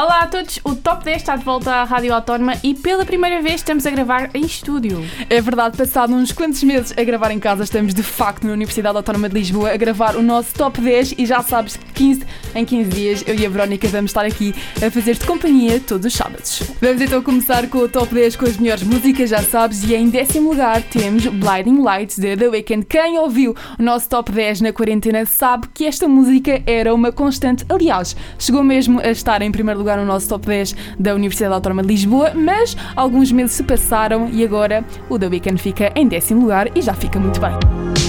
Olá a todos, o Top 10 está de volta à Rádio Autónoma e pela primeira vez estamos a gravar em estúdio. É verdade, passado uns quantos meses a gravar em casa, estamos de facto na Universidade Autónoma de Lisboa a gravar o nosso Top 10 e já sabes que 15 em 15 dias eu e a Verónica vamos estar aqui a fazer-te companhia todos os sábados. Vamos então começar com o Top 10 com as melhores músicas, já sabes, e em décimo lugar temos Blinding Lights de The Weeknd. Quem ouviu o nosso Top 10 na quarentena sabe que esta música era uma constante, aliás, chegou mesmo a estar em primeiro lugar lugar no nosso top 10 da Universidade Autónoma de Lisboa, mas alguns meses se passaram e agora o The Weeknd fica em décimo lugar e já fica muito bem.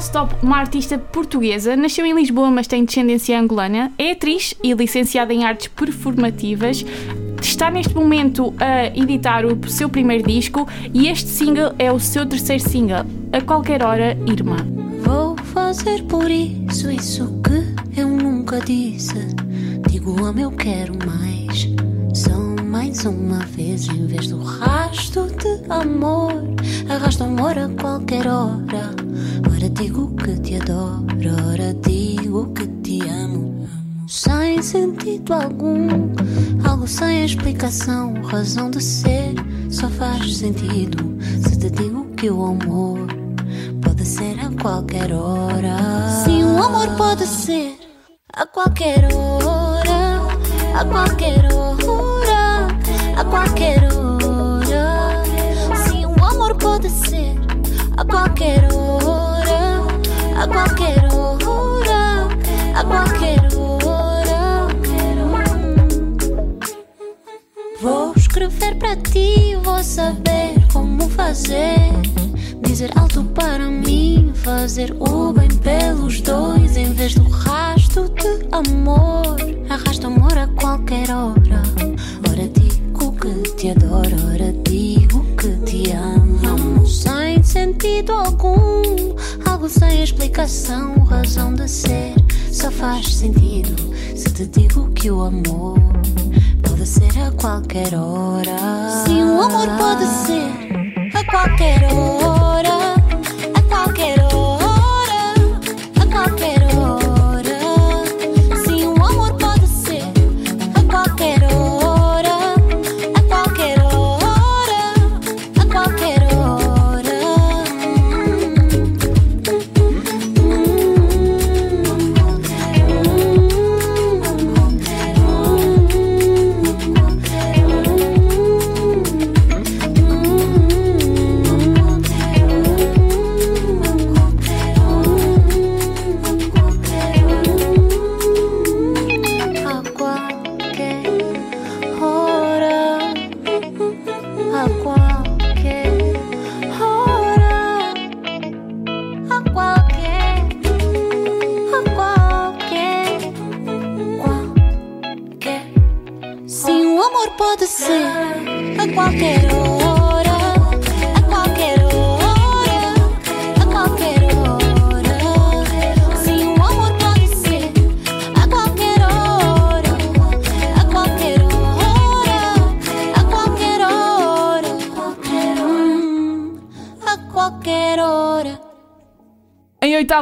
Nosso top, uma artista portuguesa, nasceu em Lisboa, mas tem descendência angolana, é atriz e licenciada em artes performativas. Está neste momento a editar o seu primeiro disco e este single é o seu terceiro single, A Qualquer Hora, Irmã. Vou fazer por isso, isso que eu nunca disse. Digo, amo, eu quero mais. São mais uma vez, em vez do rasto de amor, arrasto amor a qualquer hora. Digo que te adoro, ora digo que te amo. Sem sentido algum, algo sem explicação, razão de ser, só faz sentido se te digo que o amor pode ser a qualquer hora. Sim, o amor pode ser a qualquer hora, a qualquer hora, a qualquer hora. Sim, o amor pode ser a qualquer hora qualquer hora, a qualquer hora. Vou escrever para ti, vou saber como fazer. Dizer alto para mim, fazer o bem pelos dois em vez do rastro de amor. Arrasto amor a qualquer hora. Ora digo que te adoro, ora digo que te. Amo sem sentido algum, algo sem explicação, razão de ser. Só faz sentido se te digo que o amor pode ser a qualquer hora. Sim, o amor pode ser a qualquer hora.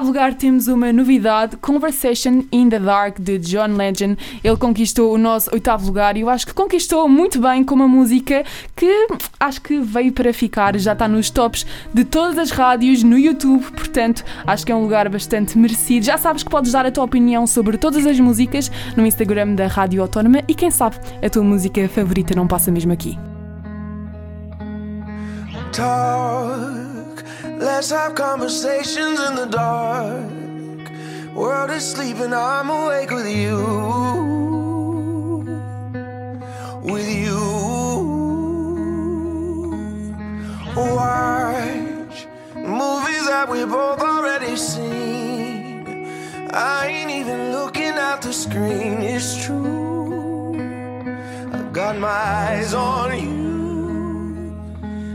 Lugar temos uma novidade, Conversation in the Dark de John Legend. Ele conquistou o nosso oitavo lugar e eu acho que conquistou muito bem com uma música que acho que veio para ficar, já está nos tops de todas as rádios no YouTube, portanto acho que é um lugar bastante merecido. Já sabes que podes dar a tua opinião sobre todas as músicas no Instagram da Rádio Autónoma e quem sabe a tua música favorita não passa mesmo aqui. talk. Let's have conversations in the dark. World is sleeping, I'm awake with you. With you. Watch movies that we both already seen. I ain't even looking at the screen, it's true. I got my eyes on you.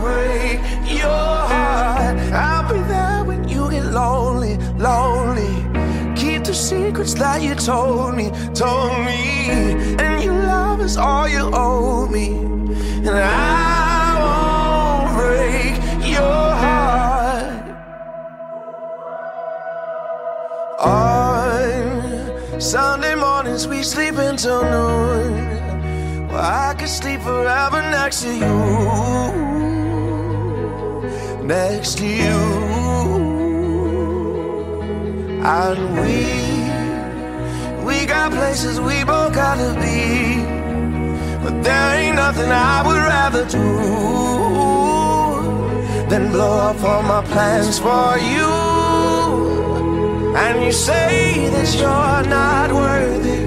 break your heart. I'll be there when you get lonely, lonely. Keep the secrets that you told me, told me. And your love is all you owe me. And I won't break your heart. On Sunday mornings we sleep until noon. Well, I could sleep forever next to you. Next to you. And we, we got places we both gotta be. But there ain't nothing I would rather do than blow up all my plans for you. And you say that you're not worthy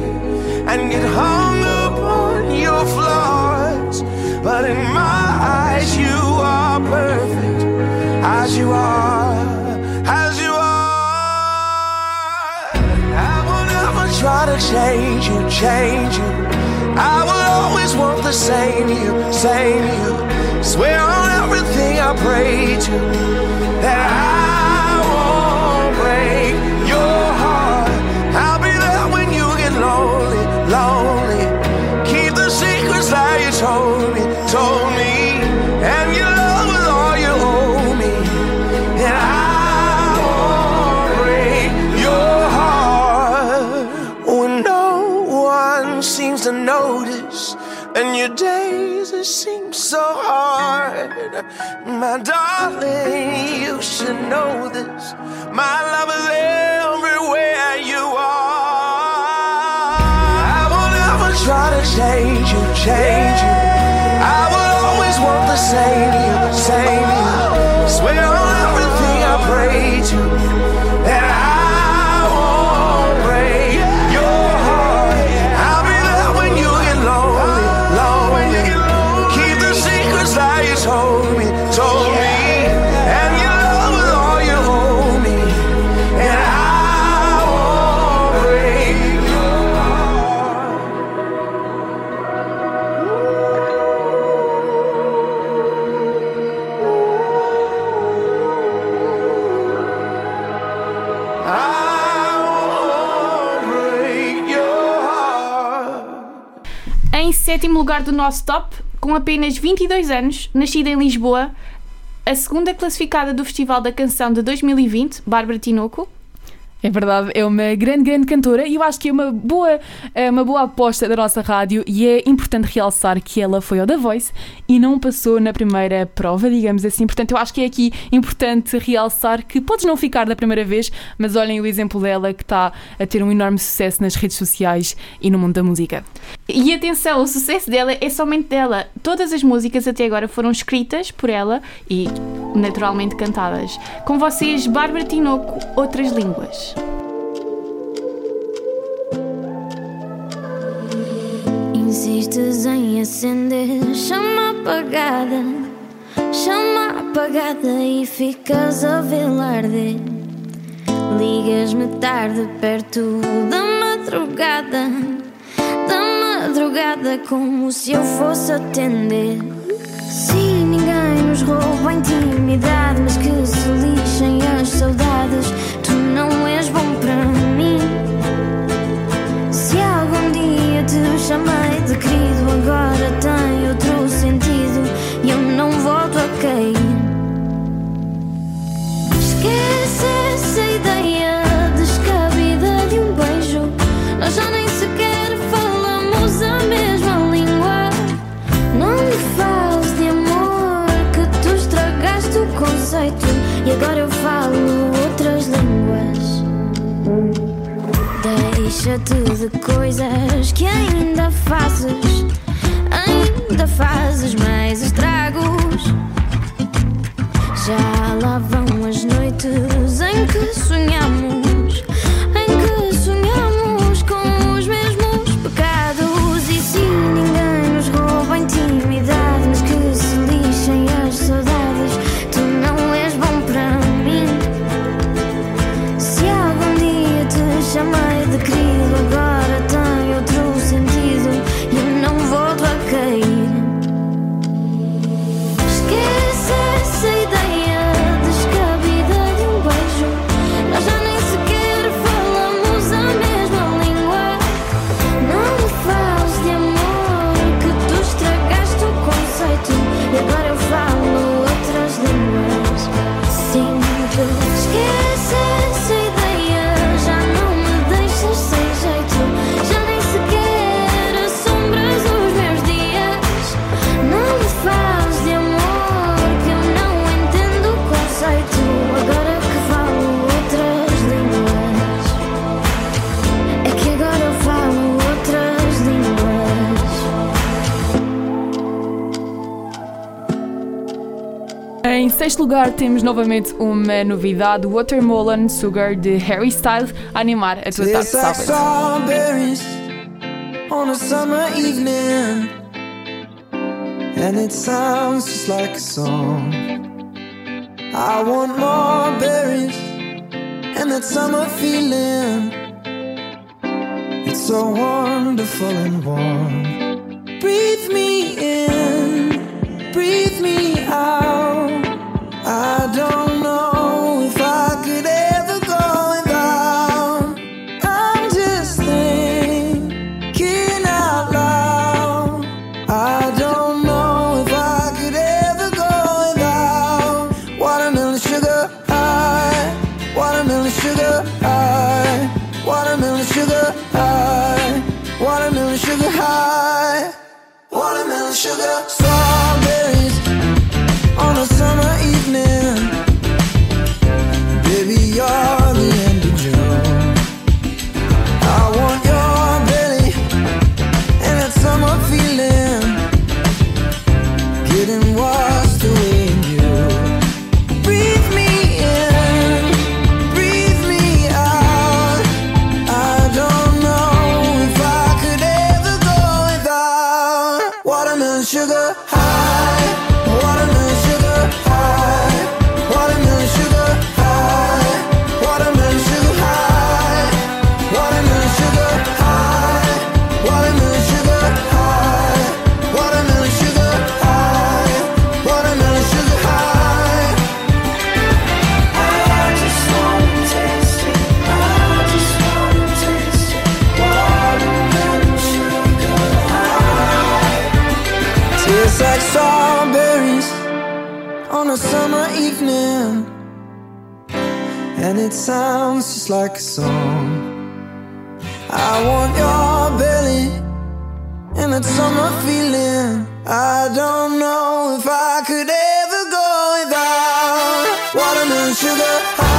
and get hung up on your flaws. But in my eyes, you are perfect as you are, as you are. I will never try to change you, change you. I will always want the same you, same you. Swear on everything I pray to that I My darling, you should know this. My love is everywhere you are. I will never try to change you, change. Sétimo lugar do nosso top, com apenas 22 anos, nascida em Lisboa, a segunda classificada do Festival da Canção de 2020, Bárbara Tinoco. É verdade, é uma grande, grande cantora e eu acho que é uma boa, é uma boa aposta da nossa rádio e é importante realçar que ela foi ao The Voice e não passou na primeira prova, digamos assim. Portanto, eu acho que é aqui importante realçar que podes não ficar da primeira vez, mas olhem o exemplo dela que está a ter um enorme sucesso nas redes sociais e no mundo da música. E atenção, o sucesso dela é somente dela. Todas as músicas até agora foram escritas por ela e naturalmente cantadas. Com vocês, Bárbara Tinoco, Outras Línguas. Insistes em acender chama apagada, chama apagada e ficas a vê-la arder. Ligas-me tarde perto da madrugada, da madrugada como se eu fosse atender. Sim, ninguém nos rouba a intimidade, mas que se lixem as saudades. Deixa-te de coisas que ainda fazes, ainda fazes mais estragos. Já lá vão as noites em que sonhamos, sexto lugar temos novamente uma novidade, Watermelon Sugar de Harry Styles, a animar a tua tarde sábado. strawberries on a summer evening, and it sounds just like a song. I want more berries and that summer feeling. It's so wonderful and warm. Breathe me in, breathe me out. Could ever go without. Watermelon sugar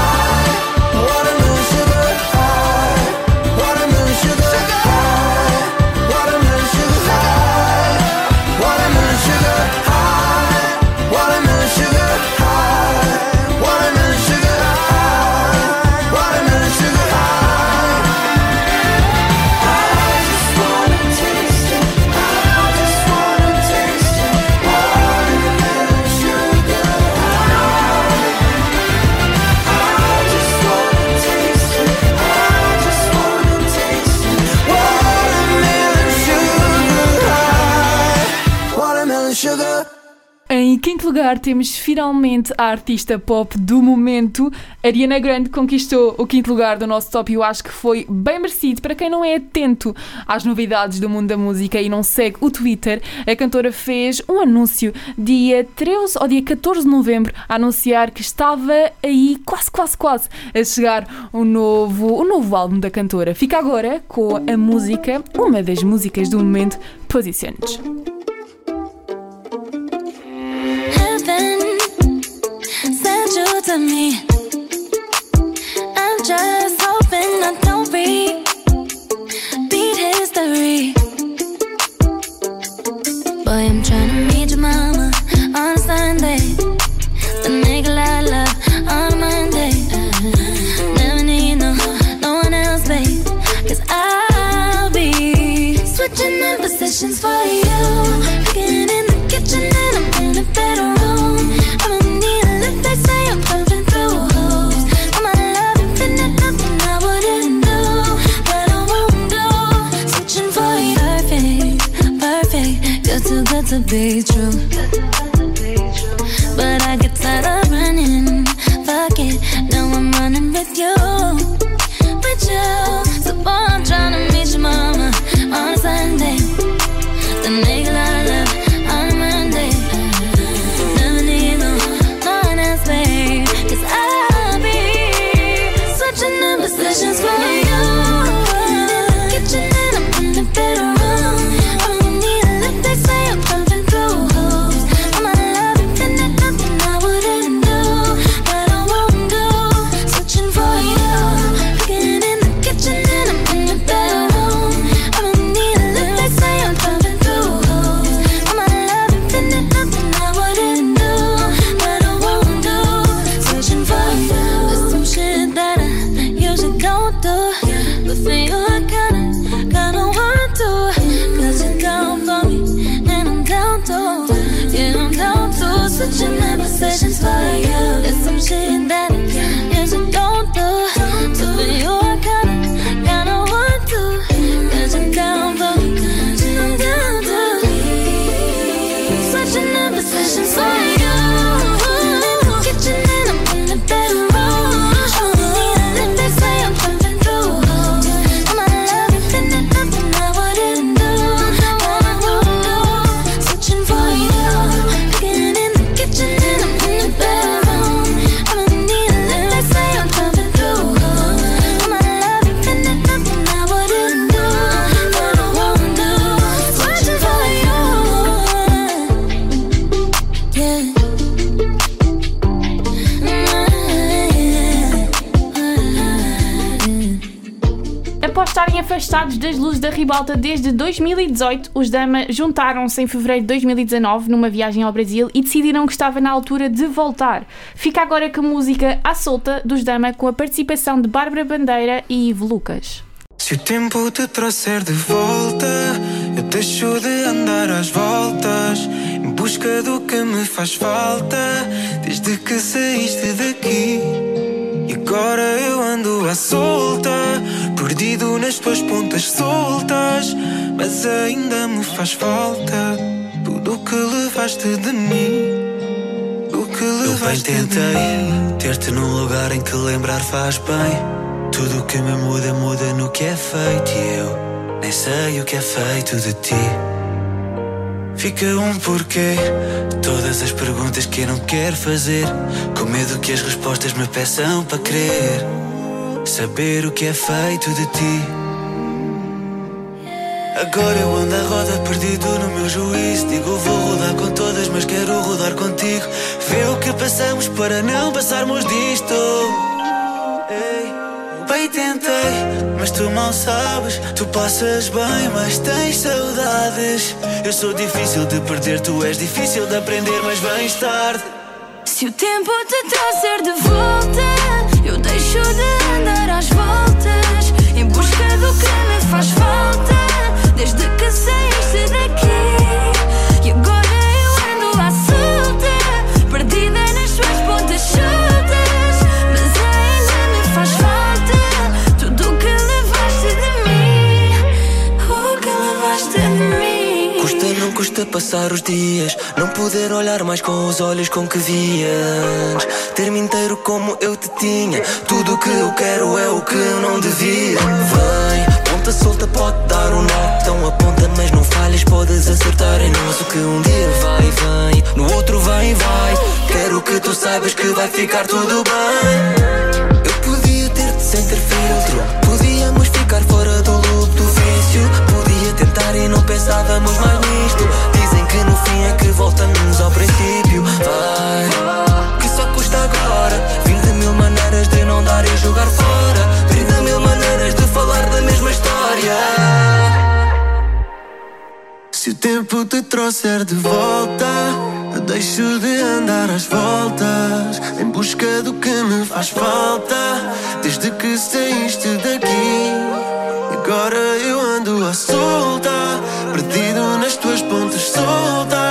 lugar, temos finalmente a artista pop do momento. Ariana Grande conquistou o quinto lugar do nosso top e eu acho que foi bem merecido. Para quem não é atento às novidades do mundo da música e não segue o Twitter, a cantora fez um anúncio dia 13 ou dia 14 de novembro a anunciar que estava aí quase, quase, quase a chegar o novo, o novo álbum da cantora. Fica agora com a música, uma das músicas do momento, Positions. To me. Das luzes da ribalta desde 2018, os Dama juntaram-se em fevereiro de 2019 numa viagem ao Brasil e decidiram que estava na altura de voltar. Fica agora com a música À Solta dos Dama com a participação de Bárbara Bandeira e Ivo Lucas. Se o tempo te trouxer de volta, eu deixo de andar às voltas em busca do que me faz falta desde que saíste daqui. E agora eu ando à solta, perdido nas tuas pontas soltas, mas ainda me faz falta tudo o que levaste de mim. Eu bem tentei ter-te num lugar em que lembrar faz bem. Tudo o que me muda, muda no que é feito. E eu nem sei o que é feito de ti. fica um porquê. Todas as perguntas que eu não quero fazer, com medo que as respostas me peçam para crer. Saber o que é feito de ti. Agora eu ando à roda perdido no meu juízo. Digo vou rodar com todas, mas quero rodar contigo. Vê o que passamos para não passarmos disto. Bem tentei, mas tu mal sabes. Tu passas bem, mas tens saudades. Eu sou difícil de perder, tu és difícil de aprender, mas vens tarde. Se o tempo te trouxer de volta, eu deixo de às voltas em busca do que me faz falta. Desde que saíste daqui, e agora eu ando à solta, perdida nas suas pontas soltas. Mas ainda me faz falta tudo o que levaste de mim. O que levaste de mim. Custa, não custa passar os dias Não poder olhar mais com os olhos com que via antes Ter-me inteiro como eu te tinha. Tudo o que eu quero é o que eu não devia. Vem, ponta solta pode dar um nó. Então aponta mas não falhas Podes acertar em nós. O que um dia vai, vem No outro vem, vai. Quero que tu saibas que vai ficar tudo bem. Eu podia ter-te sem ter filtro. Podíamos ficar fora do loop do vício. Podia tentar e não pensávamos mais nisto. Dizem que no fim é que voltamos ao princípio. Vai, custa agora 20 mil maneiras de não dar e jogar fora 30 mil maneiras de falar da mesma história Se o tempo te trouxer de volta, eu deixo de andar às voltas em busca do que me faz falta. Desde que saíste daqui, agora eu ando à solta, perdido nas tuas pontas soltas.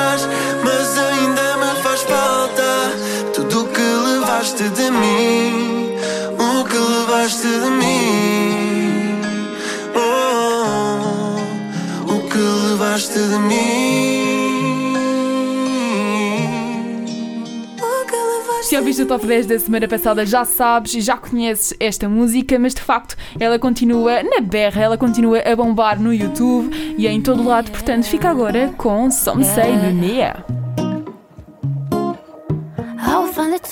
Mim, o que levaste de mim. Oh, o que levaste de mim. O que levaste Se ouviste o top 10 da semana passada, já sabes e já conheces esta música, mas de facto ela continua na berra, ela continua a bombar no YouTube e em todo lado, portanto fica agora com Some Say no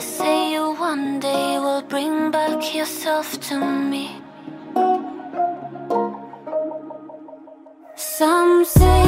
Just say you one day will bring back yourself to me. Some say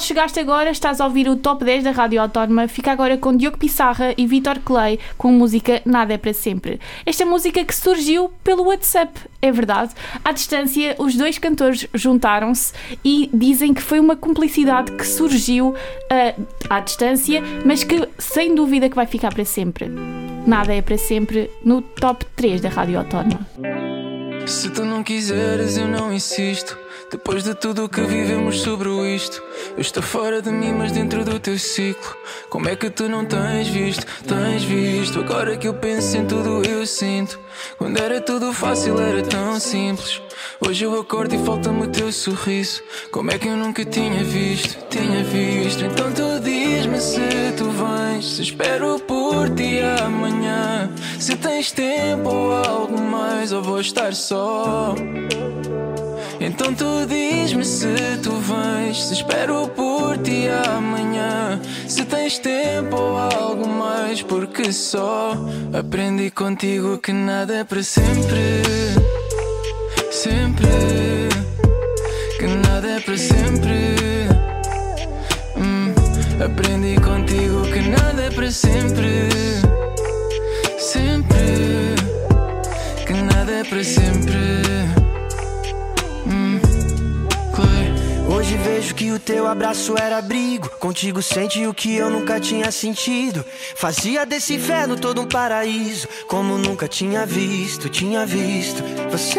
chegaste agora, estás a ouvir o Top 10 da Rádio Autónoma. Fica agora com Diogo Pissarra e Vitor Clay com a música Nada é para Sempre. Esta música que surgiu pelo WhatsApp, é verdade. À distância, os dois cantores juntaram-se e dizem que foi uma cumplicidade que surgiu uh, à distância, mas que sem dúvida que vai ficar para sempre. Nada é para sempre no Top 3 da Rádio Autónoma. Se tu não quiseres, eu não insisto. Depois de tudo o que vivemos sobre isto, eu estou fora de mim, mas dentro do teu ciclo. Como é que tu não tens visto? Tens visto? Agora que eu penso em tudo, eu sinto. Quando era tudo fácil, era tão simples. Hoje eu acordo e falta-me o teu sorriso. Como é que eu nunca tinha visto? Tinha visto. Então tu diz-me se tu vens. Se espero por ti amanhã. Se tens tempo ou algo mais, ou vou estar só. Então tu diz-me se tu vens. Se espero por ti amanhã. Se tens tempo ou algo mais, porque só aprendi contigo que nada é para sempre. Sempre. Que nada é para sempre. Hum, aprendi contigo que nada é para sempre. Sempre. Que nada é para sempre. Hum. Hoje vejo que o teu abraço era abrigo. Contigo sente o que eu nunca tinha sentido. Fazia desse inferno todo um paraíso. Como nunca tinha visto, tinha visto. Você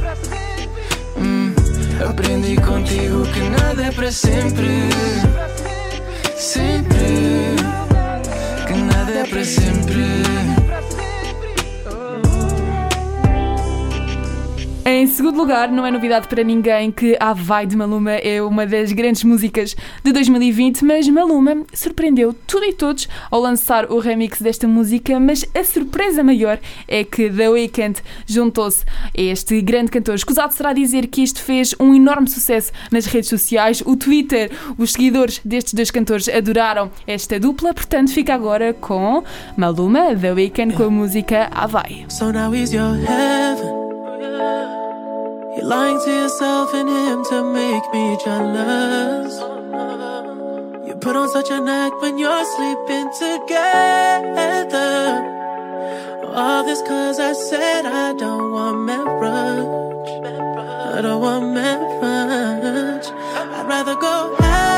Aprendi contigo que nada é para sempre. Sempre. Que nada é para sempre. Em segundo lugar, não é novidade para ninguém que A Vai de Maluma é uma das grandes músicas de 2020, mas Maluma surpreendeu tudo e todos ao lançar o remix desta música, mas a surpresa maior é que The Weeknd juntou-se a este grande cantor. Escusado será dizer que isto fez um enorme sucesso nas redes sociais, o Twitter, os seguidores destes dois cantores adoraram esta dupla, portanto fica agora com Maluma, The Weeknd com a música A Vai. So You're lying to yourself and him to make me jealous. You put on such an act when you're sleeping together. All this cause I said I don't want marriage. I don't want marriage. I'd rather go half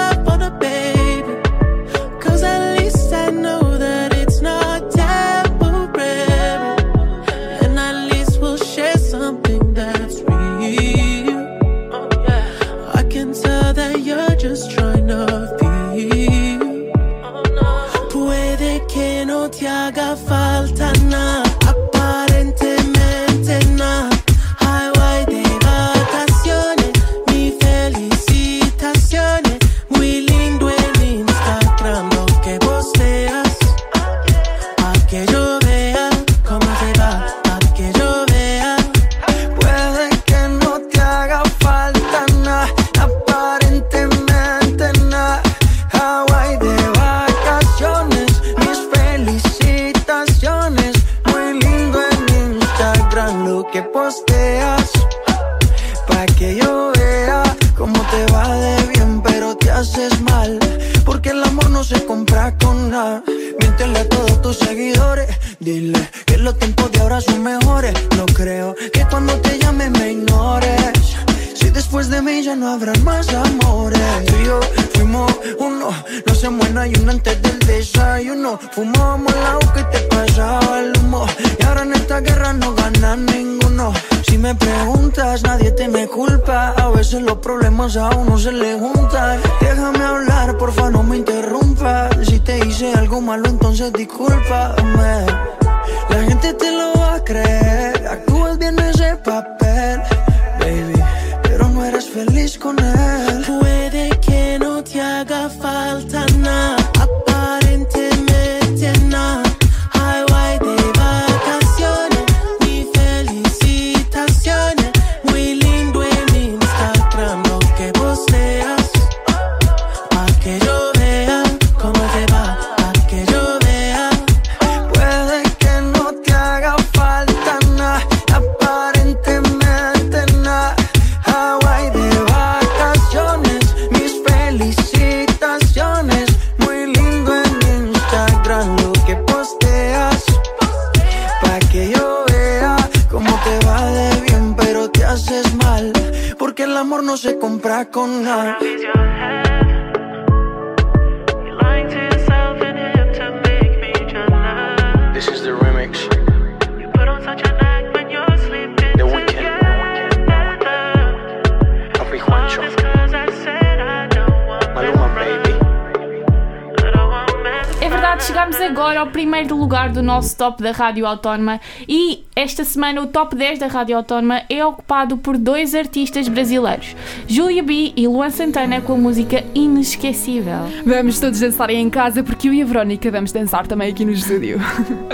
nosso top da Rádio Autónoma. E esta semana o top 10 da Rádio Autónoma é ocupado por dois artistas brasileiros, Julia B e Luan Santana, com a música Inesquecível. Vamos todos dançar em casa porque eu e a Verónica vamos dançar também aqui no estúdio.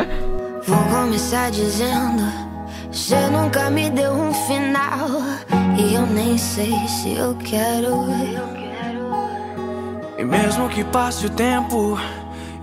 Vou começar dizendo. Você nunca me deu um final E eu nem sei se eu quero E mesmo que passe o tempo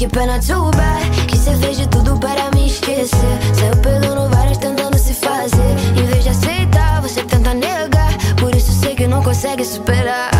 Que pena tuba, que você fez de tudo para me esquecer. Saiu pelo várias tentando se fazer. Em vez de aceitar, você tenta negar. Por isso sei que não consegue superar.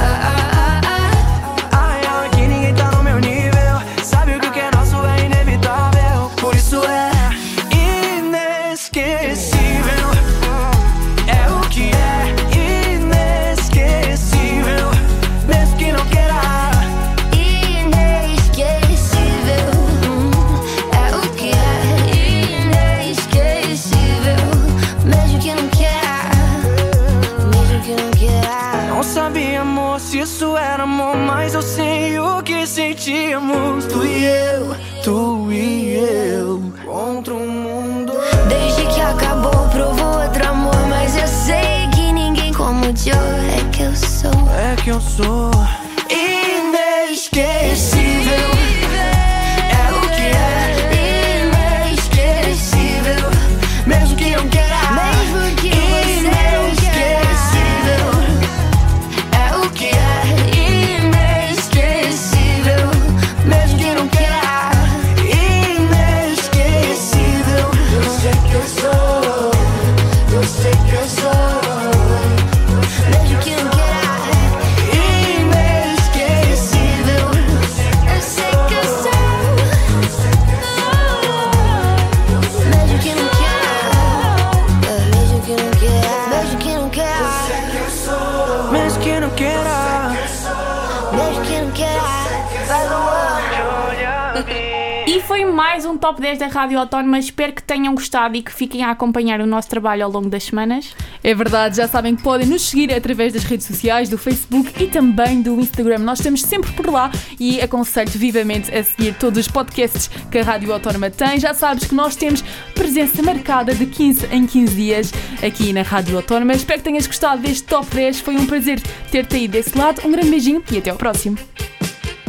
Da Rádio Autónoma. Espero que tenham gostado e que fiquem a acompanhar o nosso trabalho ao longo das semanas. É verdade, já sabem que podem nos seguir através das redes sociais, do Facebook e também do Instagram. Nós estamos sempre por lá e aconselho-te vivamente a seguir todos os podcasts que a Rádio Autónoma tem. Já sabes que nós temos presença marcada de 15 em 15 dias aqui na Rádio Autónoma. Espero que tenhas gostado deste Top 10. Foi um prazer ter-te aí desse lado. Um grande beijinho e até ao próximo.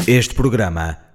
Este programa